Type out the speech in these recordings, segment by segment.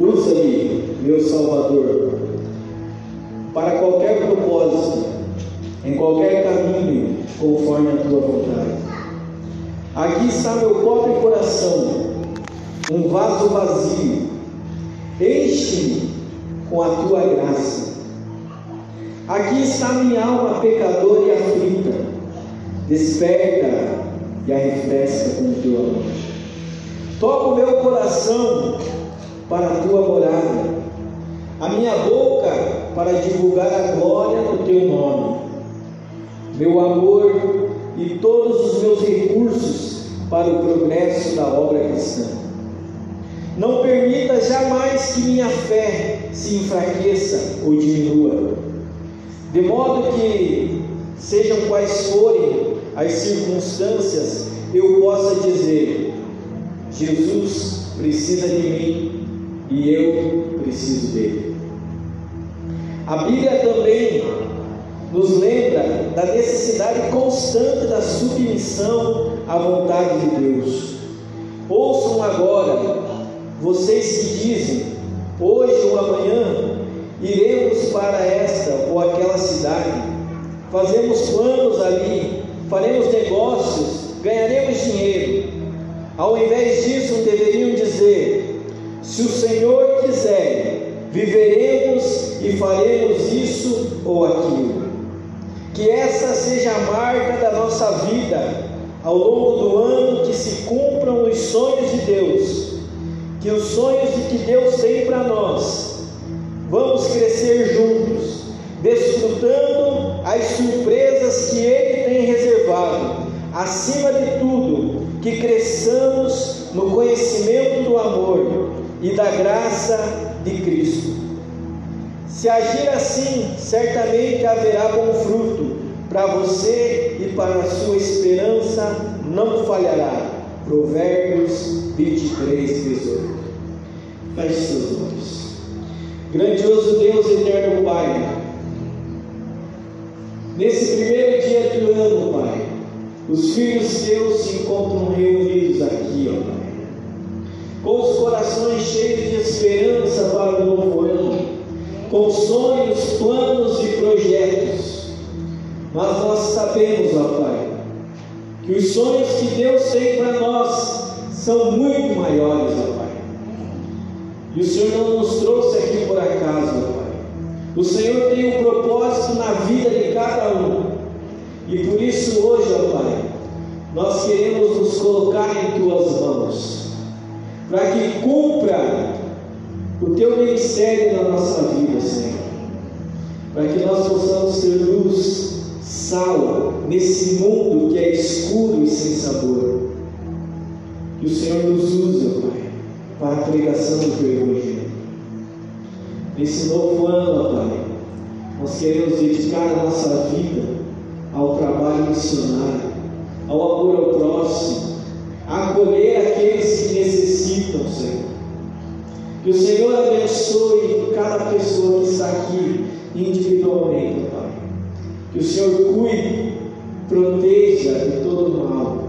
Usa-me, meu Salvador, para qualquer propósito, em qualquer caminho, conforme a tua vontade. Aqui está meu pobre coração, um vaso vazio. Enche-me com a tua graça. Aqui está minha alma pecadora e aflita. Desperta e arrefresca com o teu amor. Toca o meu coração para a tua morada, a minha boca para divulgar a glória do teu nome, meu amor e todos os meus recursos para o progresso da obra cristã. Não permita jamais que minha fé se enfraqueça ou diminua, de modo que, sejam quais forem as circunstâncias, eu possa dizer: Jesus precisa de mim e eu preciso dele. A Bíblia também nos lembra da necessidade constante da submissão à vontade de Deus. Ouçam agora, vocês que dizem, hoje ou amanhã iremos para esta ou aquela cidade, fazemos planos ali, faremos negócios, ganharemos dinheiro. Ao invés disso, deveriam dizer: se o Senhor quiser, viveremos e faremos isso ou aquilo. Que essa seja a marca da nossa vida ao longo do ano, que se cumpram os sonhos de Deus, que os sonhos que Deus tem para nós, vamos crescer juntos, desfrutando as surpresas que Ele tem reservado. Acima de tudo, que cresçamos no conhecimento do amor e da graça de Cristo. Se agir assim, certamente haverá bom fruto para você e para a sua esperança não falhará. Provérbios 23, 18. Feche seus olhos. Grandioso Deus, eterno Pai, nesse primeiro dia do ano, Pai, os filhos teus se encontram reunidos aqui, ó com os corações cheios de esperança para o novo ano, com sonhos, planos e projetos. Mas nós sabemos, ó Pai, que os sonhos que Deus tem para nós são muito maiores, ó Pai. E o Senhor não nos trouxe aqui por acaso, ó Pai. O Senhor tem um propósito na vida de cada um. E por isso hoje, ó Pai, nós queremos nos colocar em tuas mãos para que cumpra o teu ministério na nossa vida, Senhor. Para que nós possamos ter luz, sal nesse mundo que é escuro e sem sabor. Que o Senhor nos usa, Pai, para a pregação do teu Evangelho. Nesse novo ano, Pai, nós queremos dedicar a nossa vida ao trabalho missionário, ao amor ao próximo, acolher aqueles que necessitam, Senhor. Que o Senhor abençoe cada pessoa que está aqui individualmente, Pai. Que o Senhor cuide, proteja de todo mal.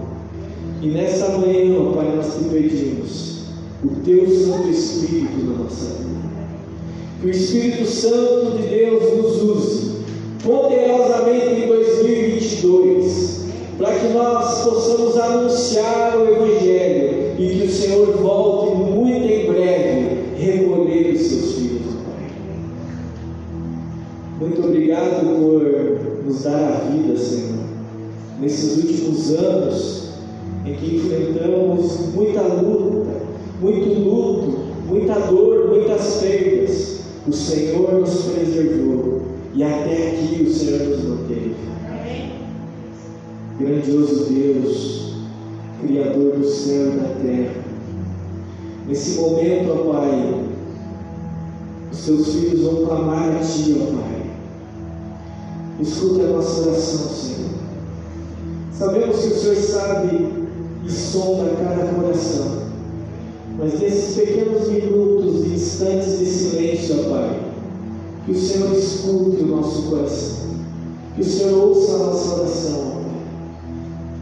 E nessa manhã, Pai, nós te pedimos o Teu Santo Espírito na nossa vida. Que o Espírito Santo de Deus nos use poderosamente em 2022 para que nós possamos anunciar o Evangelho e que o Senhor volte muito em breve recolher os seus filhos. Muito obrigado por nos dar a vida, Senhor, nesses últimos anos em que enfrentamos muita luta, muito luto, muita dor, muitas perdas. O Senhor nos preservou e até aqui o Senhor nos manteve. Grandioso Deus, Criador do céu e da terra. Nesse momento, ó Pai, os seus filhos vão clamar a Ti, ó Pai. Escuta a nossa oração, Senhor. Sabemos que o Senhor sabe e sonda cada coração. Mas nesses pequenos minutos e instantes de silêncio, ó Pai, que o Senhor escute o nosso coração. Que o Senhor ouça a nossa oração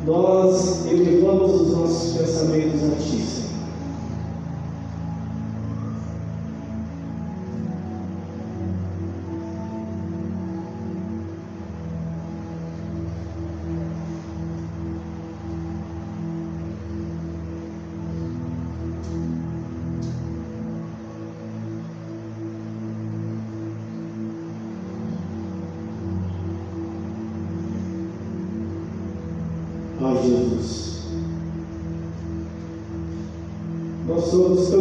nós elevamos os nossos pensamentos a Ti, Nós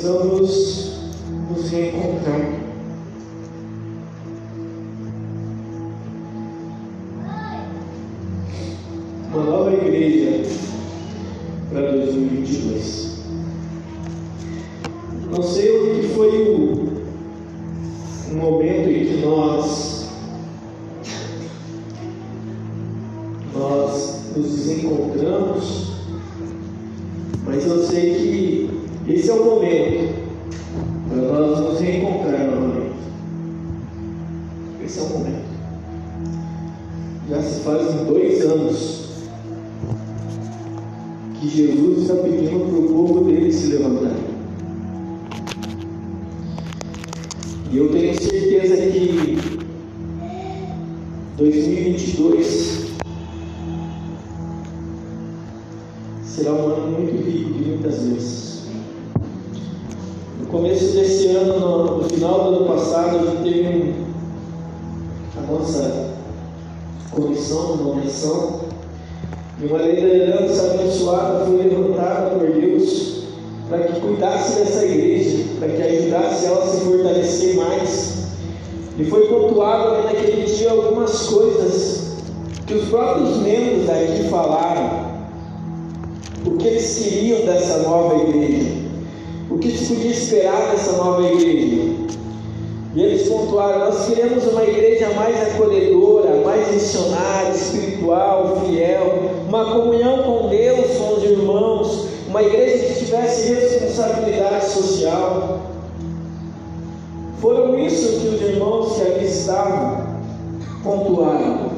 precisamos será um ano muito rico de muitas vezes. Começo desse ano, no, no, final do ano passado, a gente teve um, a nossa comissão, uma missão, e uma liderança abençoada foi levantada por Deus para que cuidasse dessa igreja, para que ajudasse ela a se fortalecer mais. E foi pontuado naquele dia algumas coisas que os próprios membros daqui falaram, o que eles queriam dessa nova igreja. O que se podia esperar dessa nova igreja? E eles pontuaram: nós queremos uma igreja mais acolhedora, mais missionária, espiritual, fiel, uma comunhão com Deus, com os irmãos, uma igreja que tivesse responsabilidade social. Foram isso que os irmãos que ali estavam pontuaram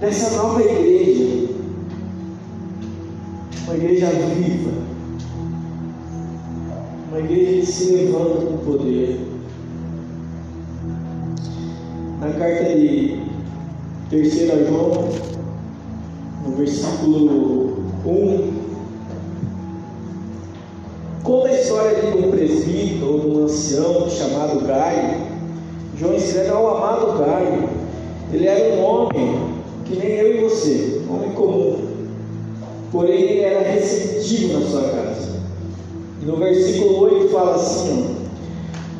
dessa nova igreja, uma igreja viva uma igreja que se levanta com poder. Na carta de 3 João, no versículo 1, conta a história de um presbítero ou de um ancião chamado Gaio. João escreve ao amado Gaio. Ele era um homem que nem eu e você, um homem comum. Porém ele era receptivo na sua casa. E no versículo 8 fala assim: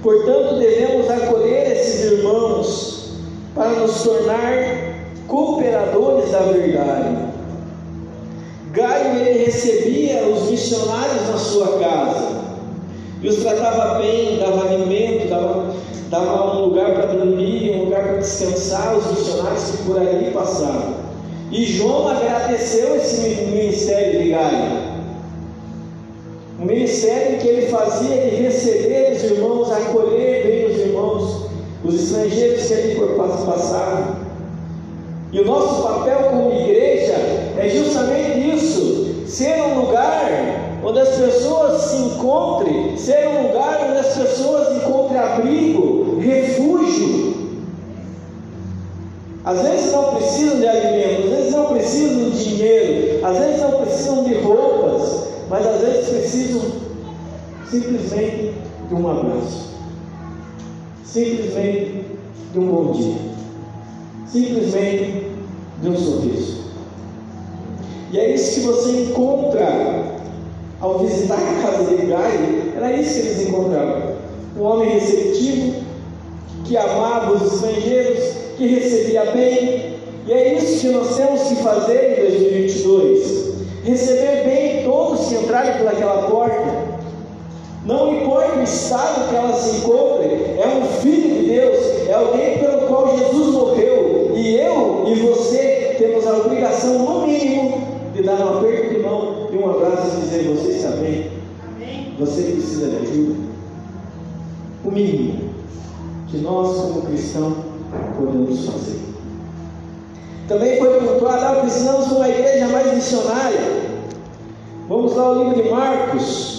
Portanto, devemos acolher esses irmãos para nos tornar cooperadores da verdade. Gaio ele recebia os missionários na sua casa e os tratava bem, dava alimento, dava, dava um lugar para dormir, um lugar para descansar os missionários que por ali passavam. E João agradeceu esse ministério de Gaio. O ministério que ele fazia de receber os irmãos, acolher bem os irmãos, os estrangeiros que ali por passavam. E o nosso papel como igreja é justamente isso: ser um lugar onde as pessoas se encontrem, ser um lugar onde as pessoas encontrem abrigo, refúgio. Às vezes não precisam de alimento, precisam de dinheiro, às vezes não precisam de roupas, mas às vezes precisam simplesmente de um abraço, simplesmente de um bom dia simplesmente de um sorriso. E é isso que você encontra ao visitar a casa de Gai, era isso que eles encontravam. Um homem receptivo, que amava os estrangeiros, que recebia bem. E é isso que nós temos que fazer em 2022. Receber bem todos que entrarem por aquela porta. Não importa o estado que ela se encontre, é um filho de Deus, é alguém pelo qual Jesus morreu. E eu e você temos a obrigação, no mínimo, de dar um aperto de mão e um abraço e dizer: Você está bem? Amém. Você precisa de ajuda? O mínimo que nós, como cristãos, podemos fazer. Também foi pontuado: ah, precisamos de uma igreja mais missionária. Vamos lá ao livro de Marcos.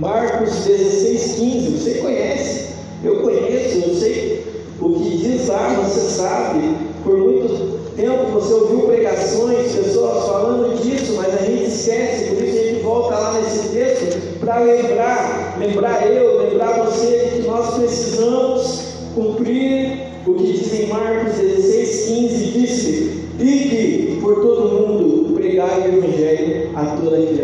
Marcos 16, 15, você conhece, eu conheço, eu sei o que diz lá, você sabe, por muito tempo você ouviu pregações, pessoas falando disso, mas a gente esquece, por isso a gente volta lá nesse texto para lembrar, lembrar eu, lembrar você nós precisamos cumprir o que diz em Marcos 16, 15, disse, ide por todo mundo, pregar o Evangelho a toda criatura. E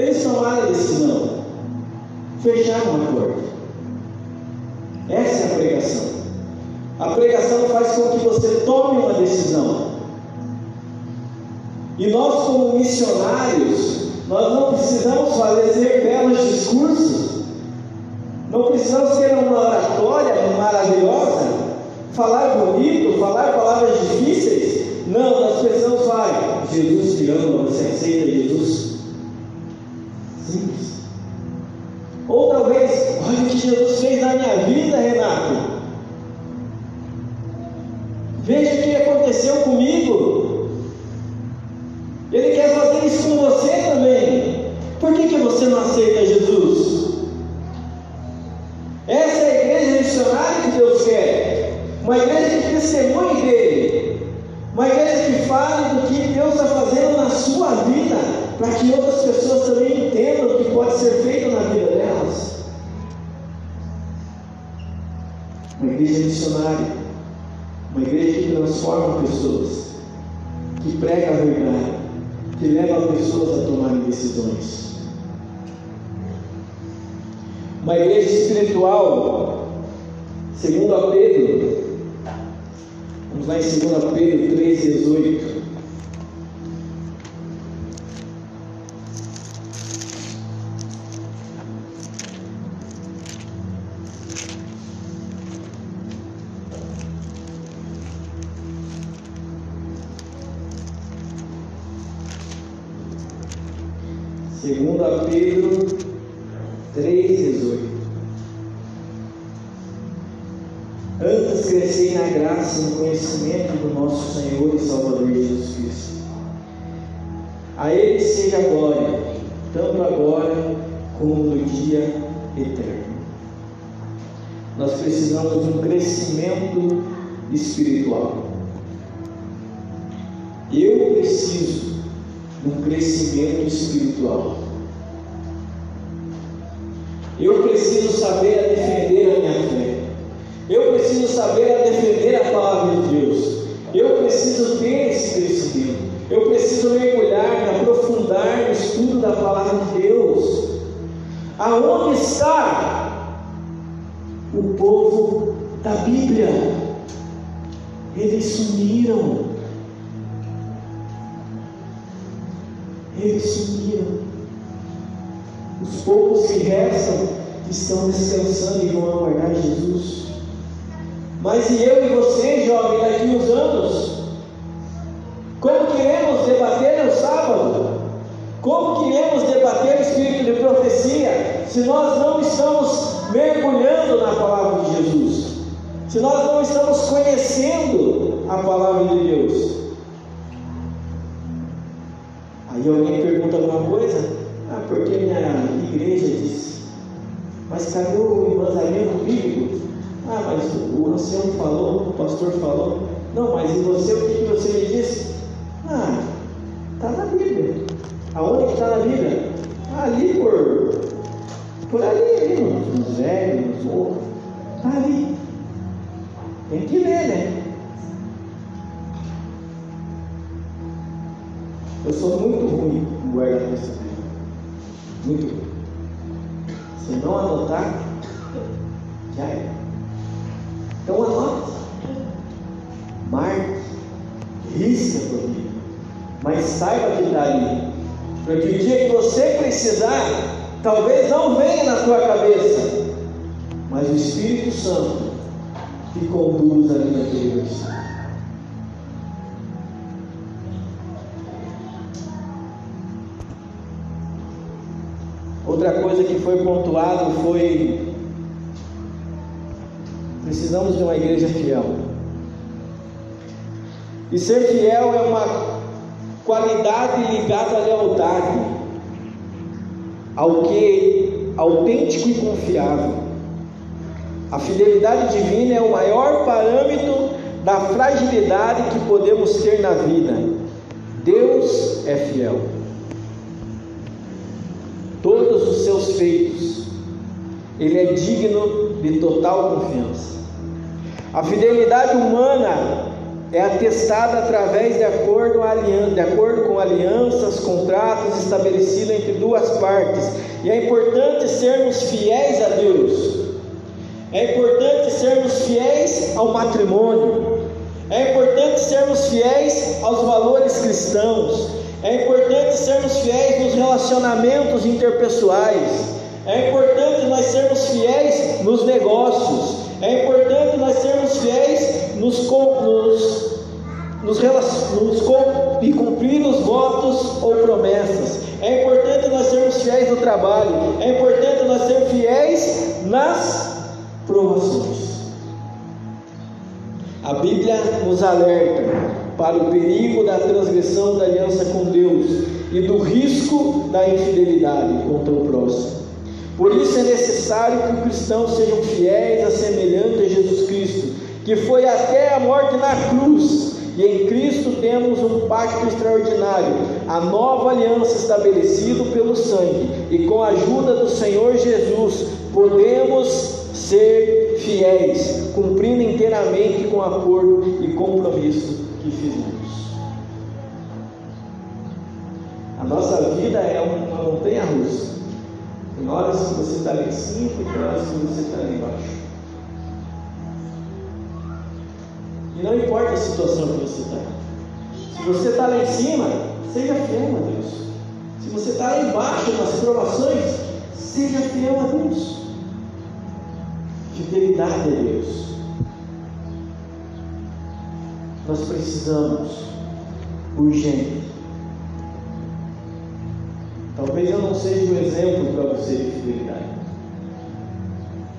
eles tomaram a decisão fechar uma porta. Essa é a pregação. A pregação faz com que você tome uma decisão. E nós, como missionários, nós não precisamos fazer belos discursos, não precisamos ter uma oratória maravilhosa, falar bonito, falar palavras difíceis. Não, nós precisamos falar, Jesus te ama, você aceita Jesus? Na minha vida, Renato. Veja o que aconteceu comigo. Uma igreja espiritual, segundo a Pedro, Vamos lá em 2 Pedro 3,18. O povo da Bíblia? Eles sumiram. Eles sumiram. Os poucos que restam estão descansando e vão aguardar Jesus. Mas e eu e você, jovem, daqui uns anos? Como queremos debater no sábado? Como queremos debater o espírito de profecia se nós não estamos mergulhando na palavra de Jesus? Se nós não estamos conhecendo a palavra de Deus? Aí alguém pergunta alguma coisa? Ah, porque minha igreja disse. Mas cadê o embasamento bíblico? Ah, mas o ancião falou, o pastor falou. Não, mas e você, o que, você me disse? Ah, está na Bíblia. Aonde que está na Bíblia? Ah, ali por, por ali, ali nos, velhos. Está ali. Tem que ler, né? Eu sou muito ruim em guardar Bíblia. Muito ruim. Se não anotar, já é. Então anote, marque, risca a Bíblia, mas saiba que está Para que o dia que você precisar, talvez não venha na tua cabeça, mas o Espírito Santo te conduz ali naquele versículo. Outra coisa que foi pontuado foi Precisamos de uma igreja fiel. E ser fiel é uma qualidade ligada à lealdade, ao que é autêntico e confiável. A fidelidade divina é o maior parâmetro da fragilidade que podemos ter na vida. Deus é fiel. Todos os seus feitos, Ele é digno de total confiança. A fidelidade humana é atestada através de acordo, de acordo com alianças, contratos estabelecidos entre duas partes. E é importante sermos fiéis a Deus. É importante sermos fiéis ao matrimônio. É importante sermos fiéis aos valores cristãos. É importante sermos fiéis nos relacionamentos interpessoais. É importante nós sermos fiéis nos negócios. É importante nós sermos fiéis nos, nos, nos, nos, e cumprir os votos ou promessas. É importante nós sermos fiéis no trabalho. É importante nós sermos fiéis nas provações. A Bíblia nos alerta para o perigo da transgressão da aliança com Deus e do risco da infidelidade contra o próximo. Por isso é necessário que os cristãos sejam fiéis a semelhante a Jesus Cristo, que foi até a morte na cruz. E em Cristo temos um pacto extraordinário, a nova aliança estabelecida pelo sangue. E com a ajuda do Senhor Jesus, podemos ser fiéis, cumprindo inteiramente com o acordo e compromisso que fizemos. A nossa vida é uma montanha russa. Tem horas que você está lá em cima tem horas que você está lá embaixo. E não importa a situação que você está. Se você está lá em cima, seja fiel a Deus. Se você está lá embaixo nas provações, seja fiel a Deus. Fidelidade a Deus. Nós precisamos urgente Talvez eu não seja um exemplo para você de fidelidade.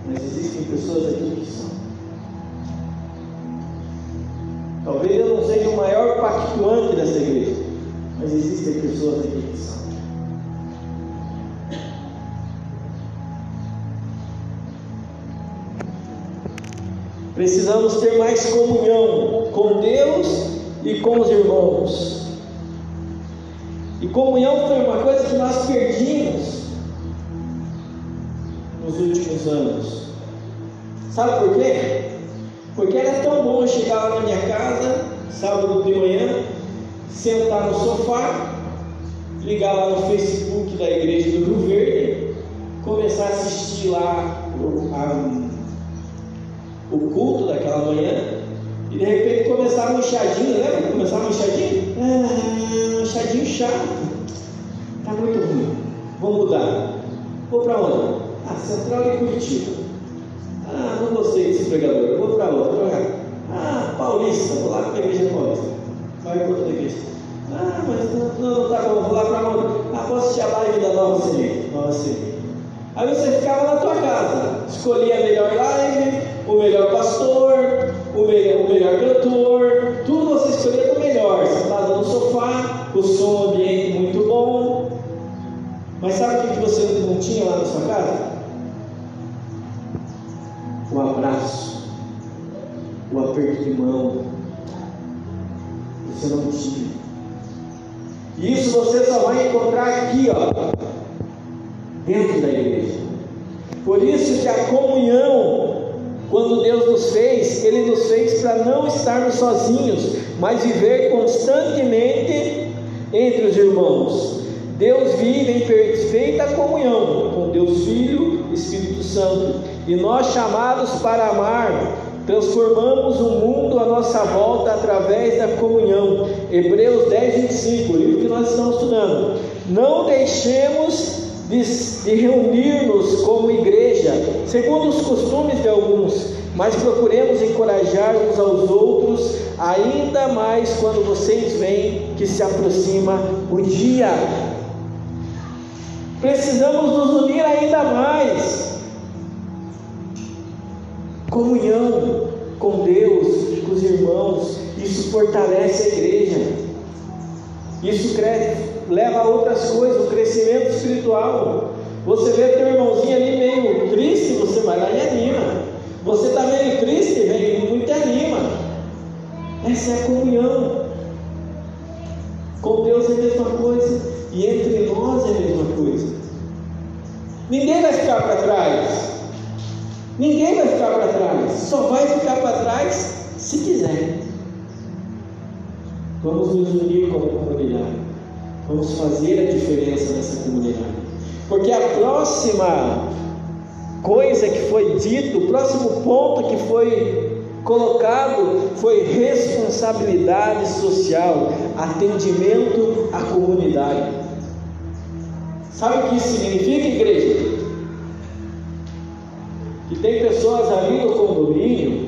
Mas existem pessoas aqui que são. Talvez eu não seja o maior pactuante dessa igreja. Mas existem pessoas aqui que são. Precisamos ter mais comunhão com Deus e com os irmãos. Comunhão foi uma coisa que nós perdimos nos últimos anos. Sabe por quê? Porque era tão bom chegar lá na minha casa, sábado de manhã, sentar no sofá, ligar lá no Facebook da igreja do Rio Verde, começar a assistir lá a o culto daquela manhã, e de repente começava um enxadinho, lembra que começava um enxadinho? Ah, chato. Está muito ruim. Vou mudar. Vou para onde? Ah, Central de Curitiba. Ah, não gostei desse pregador. Vou para outro. Ah, Paulista. Vou lá para a igreja paulista. Vai para outra igreja. Ah, mas não, não, tá bom. Vou lá para onde? Ah, posso assistir a live da Nova Semente. Nova Semente. Aí você ficava na tua casa. Escolhia a melhor live, o melhor pastor, o melhor, o melhor cantor, tudo você escolhia o melhor, sentado no sofá, o som ambiente muito bom. Mas sabe o que você não tinha lá na sua casa? O abraço, o aperto de mão. Você não tinha. E isso você só vai encontrar aqui, ó, dentro da igreja. Por isso que a comunhão quando Deus nos fez, Ele nos fez para não estarmos sozinhos, mas viver constantemente entre os irmãos. Deus vive em perfeita comunhão com Deus Filho e Espírito Santo, e nós chamados para amar, transformamos o mundo à nossa volta através da comunhão. Hebreus 10, 25, o livro que nós estamos estudando. Não deixemos de, de reunir-nos como igreja, segundo os costumes de alguns, mas procuremos encorajar uns aos outros, ainda mais quando vocês veem que se aproxima o dia. Precisamos nos unir ainda mais. Comunhão com Deus, com os irmãos, isso fortalece a igreja. Isso cresce, leva a outras coisas, o crescimento espiritual. Você vê teu irmãozinho ali meio triste, você vai lá e anima. Você está meio triste, vem muito anima. Essa é a comunhão. Com Deus é a mesma coisa. E entre nós é a mesma coisa. Ninguém vai ficar para trás. Ninguém vai ficar para trás. Só vai ficar para trás se quiser. Vamos nos unir como comunidade. Vamos fazer a diferença nessa comunidade. Porque a próxima coisa que foi dito, o próximo ponto que foi colocado foi responsabilidade social, atendimento à comunidade. Sabe o que isso significa, igreja? Que tem pessoas ali no condomínio,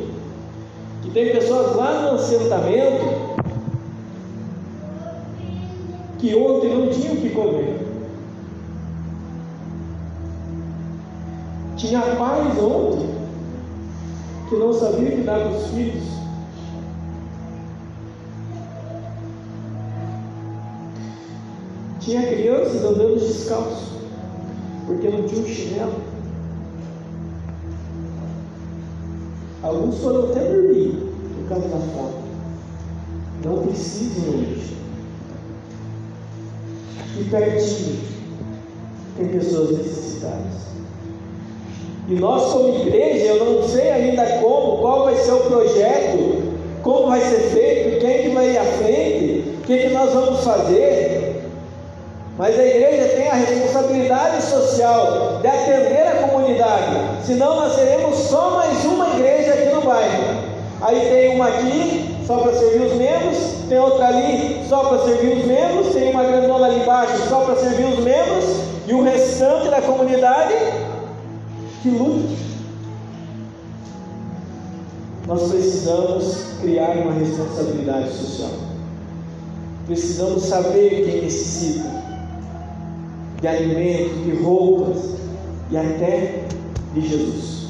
que tem pessoas lá no assentamento que ontem não tinha o que comer. Tinha pais ontem que não sabia que dar para os filhos. Tinha crianças andando descalços, porque não tinha um chinelo. Alguns foram até dormir por causa da fome. Não precisam hoje e pertinho tem pessoas necessitadas. E nós, como igreja, eu não sei ainda como, qual vai ser o projeto, como vai ser feito, quem que vai ir à frente, o que, que nós vamos fazer. Mas a igreja tem a responsabilidade social de atender a comunidade, senão nós seremos só mais uma igreja aqui no bairro. Aí tem uma aqui, só para servir os membros, tem outra ali só para servir os membros, tem uma grandona ali embaixo só para servir os membros, e o restante da comunidade que lute. Nós precisamos criar uma responsabilidade social. Precisamos saber quem necessita. de alimentos, de roupas e até de Jesus.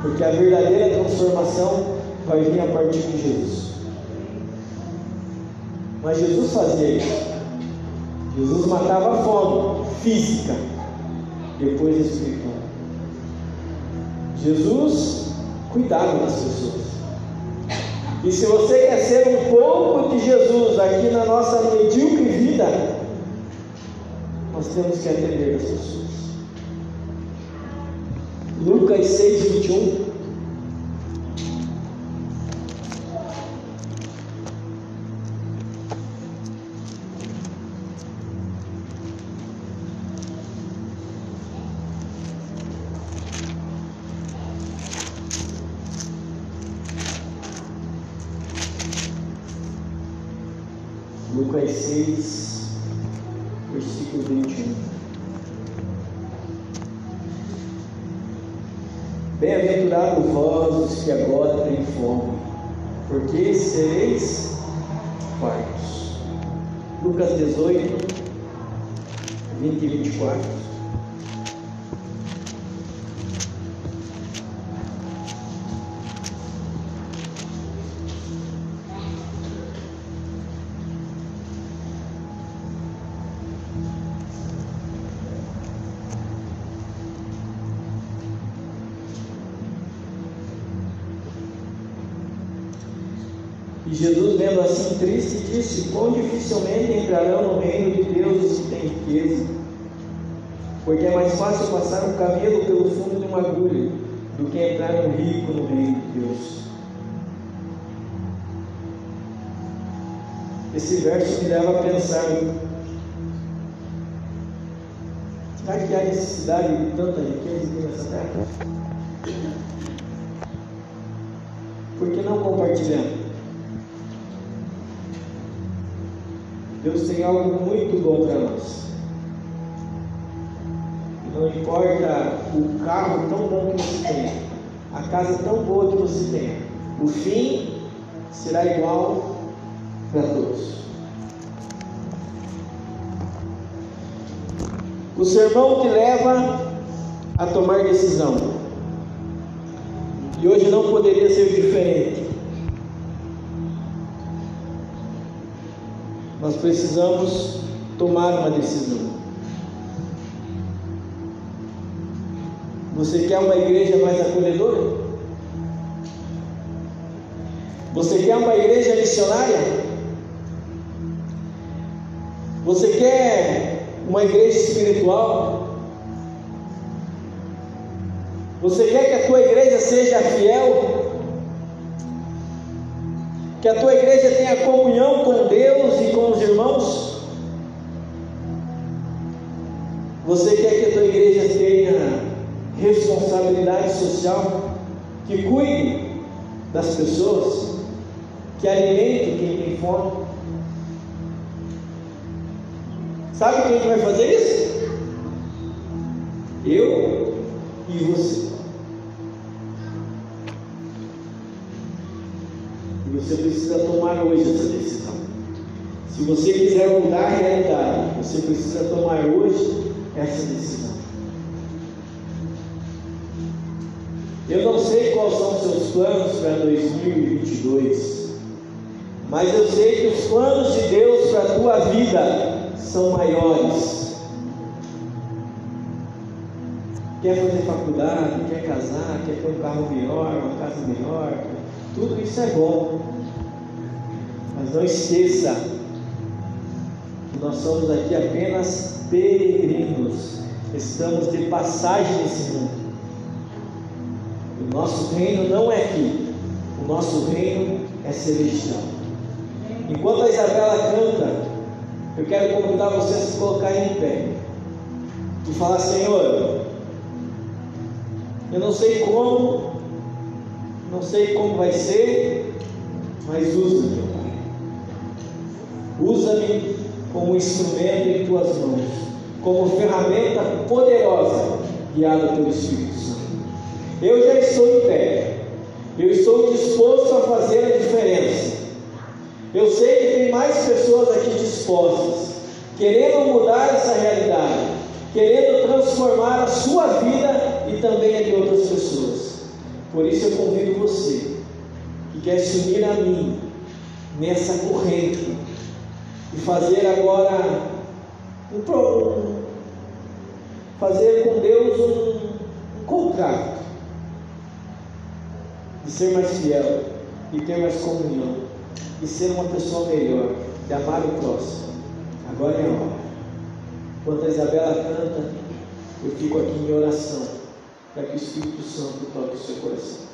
Porque a verdadeira transformação vai vir a partir de Jesus. Mas Jesus fazia isso. Jesus matava a fome física, depois espiritual. Jesus cuidava das pessoas. E se você quer ser um pouco de Jesus aqui na nossa medíocre vida, nós temos que atender as pessoas. Lucas 6, 21. Versículo 21. Bem-aventurado vós os que agora têm fome, porque sereis fartos. Lucas 18, 20 e 24. Disse: Quão dificilmente entrarão no reino de Deus os que têm riqueza. Porque é mais fácil passar um camelo pelo fundo de uma agulha do que entrar um rico no reino de Deus. Esse verso me leva a pensar: será que há necessidade de tanta riqueza nessa terra? Por que não compartilhar? Deus tem algo muito bom para nós. Não importa o carro tão bom que você tenha, a casa tão boa que você tenha, o fim será igual para todos. O sermão te leva a tomar decisão. E hoje não poderia ser diferente. Nós precisamos tomar uma decisão. Você quer uma igreja mais acolhedora? Você quer uma igreja missionária? Você quer uma igreja espiritual? Você quer que a tua igreja seja fiel? Que a tua igreja tenha comunhão com Deus e com os irmãos? Você quer que a tua igreja tenha responsabilidade social, que cuide das pessoas, que alimente quem tem fome? Sabe quem vai fazer isso? Eu e você. Você precisa tomar hoje essa decisão. Se você quiser mudar a realidade, você precisa tomar hoje essa decisão. Eu não sei quais são os seus planos para 2022, mas eu sei que os planos de Deus para a tua vida são maiores. Quer fazer faculdade, quer casar, quer ter um carro melhor, uma casa melhor, tudo isso é bom. Mas não esqueça que nós somos aqui apenas peregrinos. Estamos de passagem nesse mundo. O nosso reino não é aqui. O nosso reino é celestial. Enquanto a Isabela canta, eu quero convidar você a se colocar em pé e falar: Senhor, eu não sei como, não sei como vai ser, mas usa-me, Pai. Usa-me como instrumento em tuas mãos, como ferramenta poderosa guiada pelo Espírito Santo. Eu já estou em pé, eu estou disposto a fazer a diferença. Eu sei que tem mais pessoas aqui dispostas, querendo mudar essa realidade, querendo transformar a sua vida e também a de outras pessoas. Por isso eu convido você que quer se unir a mim nessa corrente e fazer agora um, fazer com Deus um, um contrato de ser mais fiel, de ter mais comunhão, de ser uma pessoa melhor, de amar o próximo. Agora é a hora. Enquanto a Isabela canta, eu fico aqui em oração, para que o Espírito Santo toque o seu coração.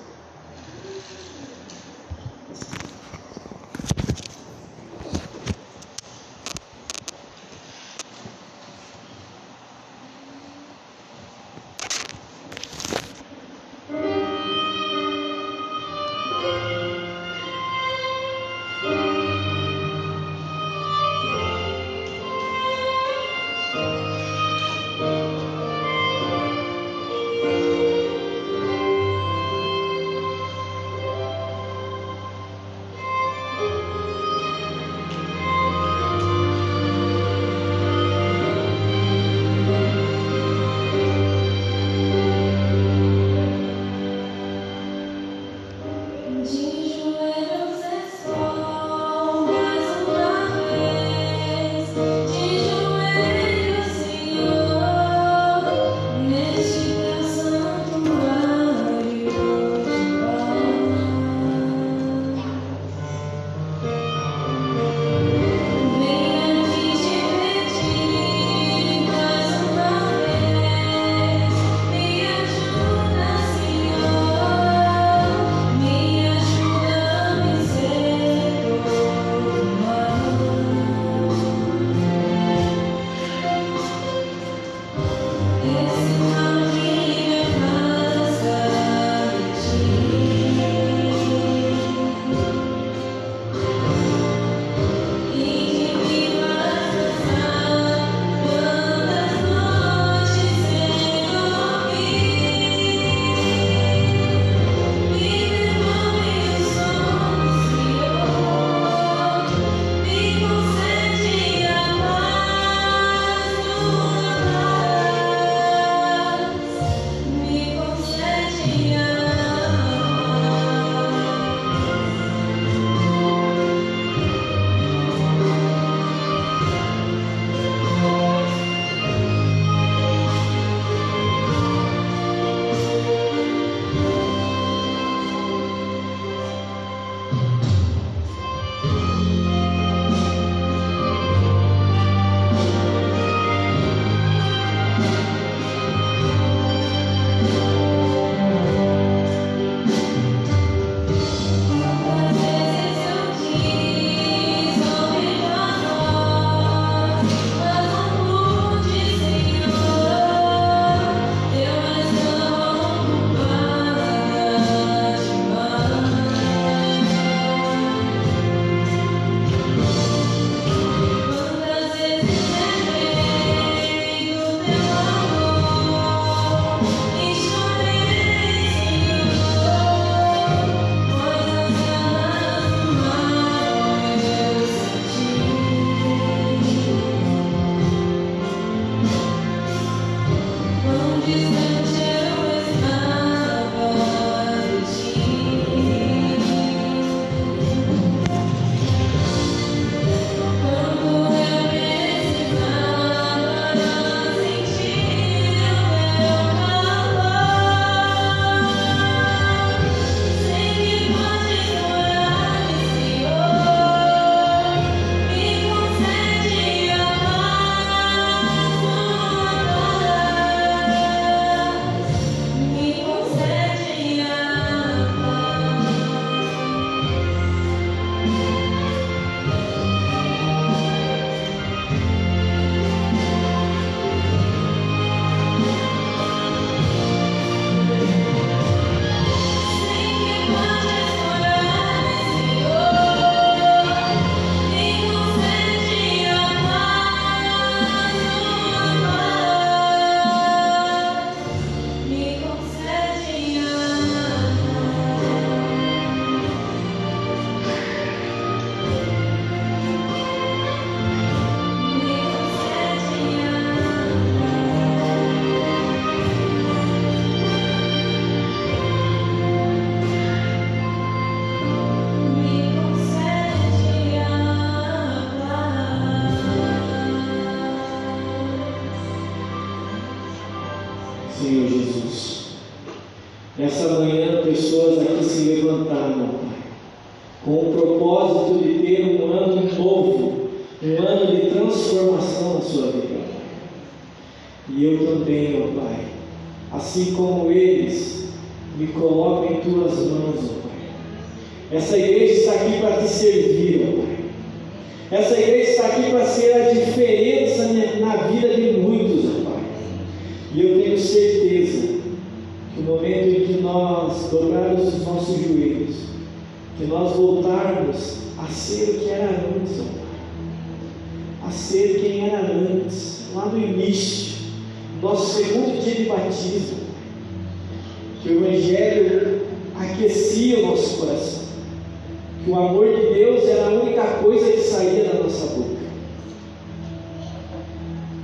Deus era a única coisa que saía da nossa boca,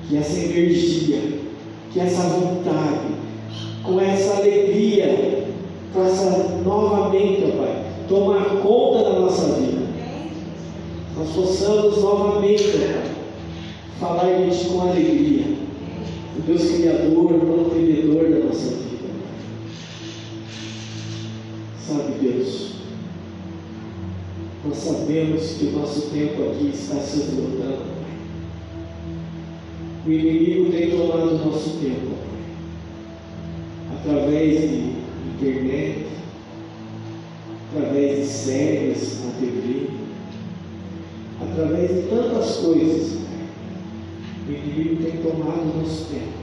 que essa energia, que essa vontade, com essa alegria, essa novamente, Pai, tomar conta da nossa vida. Nós possamos novamente, Pai, falar de com alegria, o Deus Criador, mantenedor da nossa vida. Sabemos que o nosso tempo aqui está se esgotando. O inimigo tem tomado o nosso tempo através de internet, através de séries na TV, através de tantas coisas. O inimigo tem tomado o nosso tempo.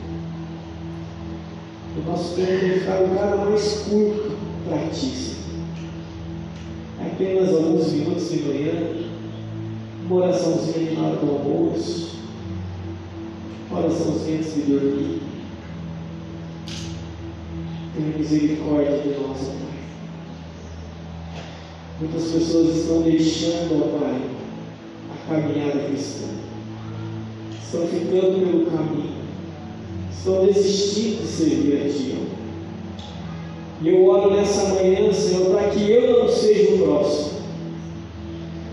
O nosso tempo tem ficado cada mais curto para ti, apenas alguns minutos de manhã, uma oraçãozinha na hora do almoço, uma oraçãozinha antes de dormir. Tenha misericórdia de nós, ó Pai. Muitas pessoas estão deixando, ó Pai, a caminhada cristã. Estão ficando pelo caminho. Estão desistindo de servir a Ti, ó. E eu oro nessa manhã, Senhor, para que eu não seja o próximo.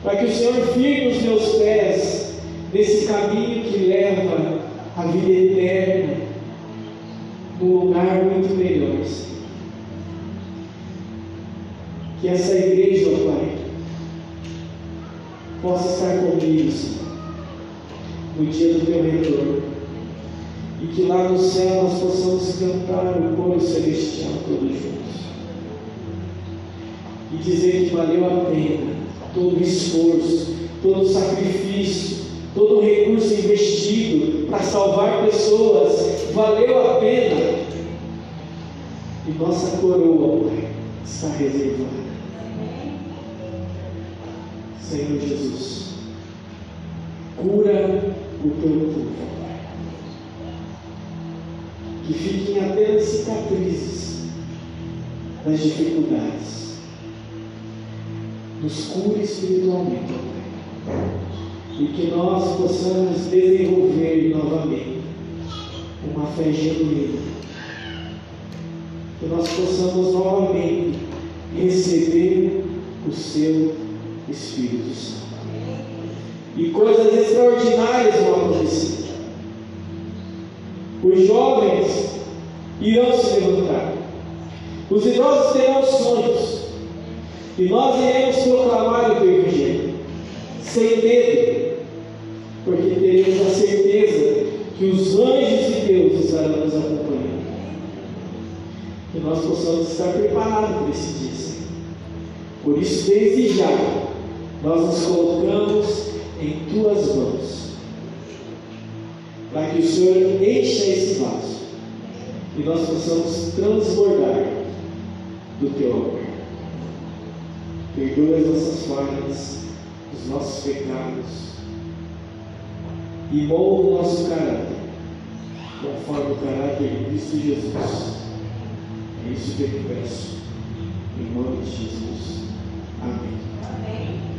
Para que o Senhor firme os meus pés nesse caminho que leva à vida eterna, num lugar muito melhor, Senhor. Que essa igreja, ó Pai, possa estar comigo, Senhor, no dia do teu retorno. Que lá no céu nós possamos cantar o coro celestial todos juntos. E dizer que valeu a pena todo o esforço, todo o sacrifício, todo o recurso investido para salvar pessoas, valeu a pena. E nossa coroa, Pai, está reservada. Senhor Jesus, cura o teu povo. Que fiquem apenas cicatrizes das dificuldades. Nos cure espiritualmente. E que nós possamos desenvolver novamente uma fé genuína. Que nós possamos novamente receber o seu Espírito Santo. E coisas extraordinárias vão acontecer. Os jovens irão se levantar. Os idosos terão sonhos. E nós iremos proclamar o Evangelho. Sem medo. Porque teremos a certeza que os anjos de Deus estarão nos acompanhando. Que nós possamos estar preparados para esse dia. Por isso, desde já, nós nos colocamos em tuas mãos, para que o Senhor encha esse vaso e nós possamos transbordar do teu amor. Perdoa as nossas falhas, os nossos pecados e molda o nosso caráter conforme o caráter de Cristo Jesus. É isso que eu te peço. Em nome de Jesus. Amém. Amém.